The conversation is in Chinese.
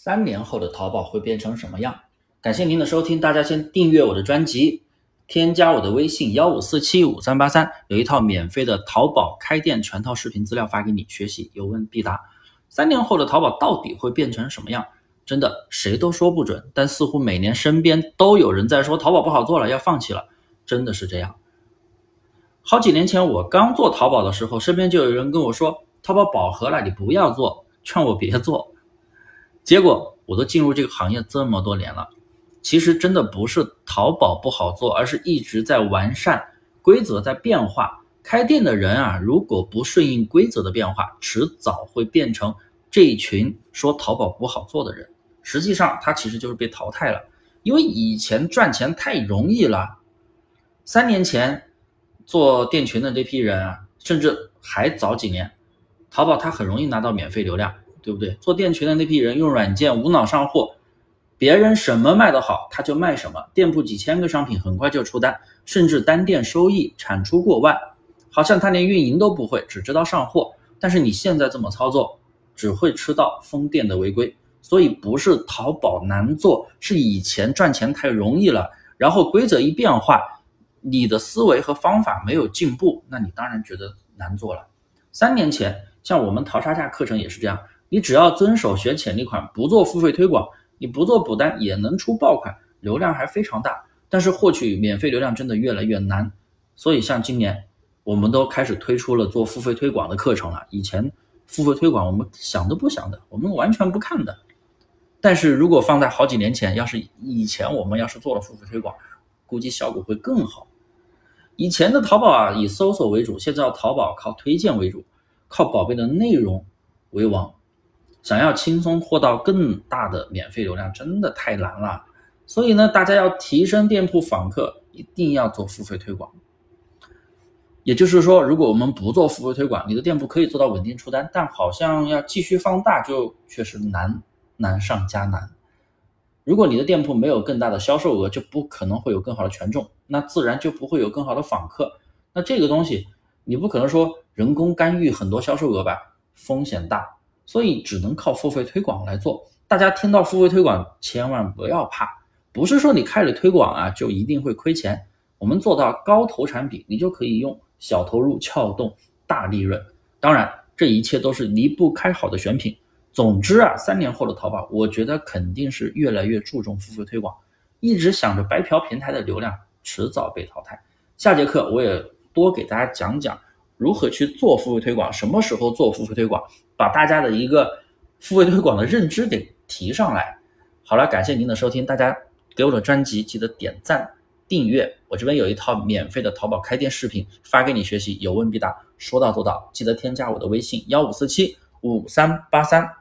三年后的淘宝会变成什么样？感谢您的收听，大家先订阅我的专辑，添加我的微信幺五四七五三八三，有一套免费的淘宝开店全套视频资料发给你学习，有问必答。三年后的淘宝到底会变成什么样？真的谁都说不准，但似乎每年身边都有人在说淘宝不好做了，要放弃了，真的是这样。好几年前我刚做淘宝的时候，身边就有人跟我说淘宝饱和了，你不要做，劝我别做。结果我都进入这个行业这么多年了，其实真的不是淘宝不好做，而是一直在完善规则，在变化。开店的人啊，如果不顺应规则的变化，迟早会变成这一群说淘宝不好做的人。实际上，他其实就是被淘汰了，因为以前赚钱太容易了。三年前做店群的这批人啊，甚至还早几年，淘宝它很容易拿到免费流量。对不对？做店群的那批人用软件无脑上货，别人什么卖得好，他就卖什么。店铺几千个商品，很快就出单，甚至单店收益产出过万，好像他连运营都不会，只知道上货。但是你现在这么操作，只会吃到封店的违规。所以不是淘宝难做，是以前赚钱太容易了，然后规则一变化，你的思维和方法没有进步，那你当然觉得难做了。三年前，像我们淘差价课程也是这样。你只要遵守选潜力款，不做付费推广，你不做补单也能出爆款，流量还非常大。但是获取免费流量真的越来越难，所以像今年，我们都开始推出了做付费推广的课程了。以前付费推广我们想都不想的，我们完全不看的。但是如果放在好几年前，要是以前我们要是做了付费推广，估计效果会更好。以前的淘宝啊以搜索为主，现在淘宝靠推荐为主，靠宝贝的内容为王。想要轻松获到更大的免费流量，真的太难了。所以呢，大家要提升店铺访客，一定要做付费推广。也就是说，如果我们不做付费推广，你的店铺可以做到稳定出单，但好像要继续放大，就确实难难上加难。如果你的店铺没有更大的销售额，就不可能会有更好的权重，那自然就不会有更好的访客。那这个东西，你不可能说人工干预很多销售额吧？风险大。所以只能靠付费推广来做。大家听到付费推广，千万不要怕，不是说你开始推广啊就一定会亏钱。我们做到高投产比，你就可以用小投入撬动大利润。当然，这一切都是离不开好的选品。总之啊，三年后的淘宝，我觉得肯定是越来越注重付费推广。一直想着白嫖平台的流量，迟早被淘汰。下节课我也多给大家讲讲。如何去做付费推广？什么时候做付费推广？把大家的一个付费推广的认知给提上来。好了，感谢您的收听，大家给我的专辑记得点赞、订阅。我这边有一套免费的淘宝开店视频发给你学习，有问必答，说到做到。记得添加我的微信幺五四七五三八三。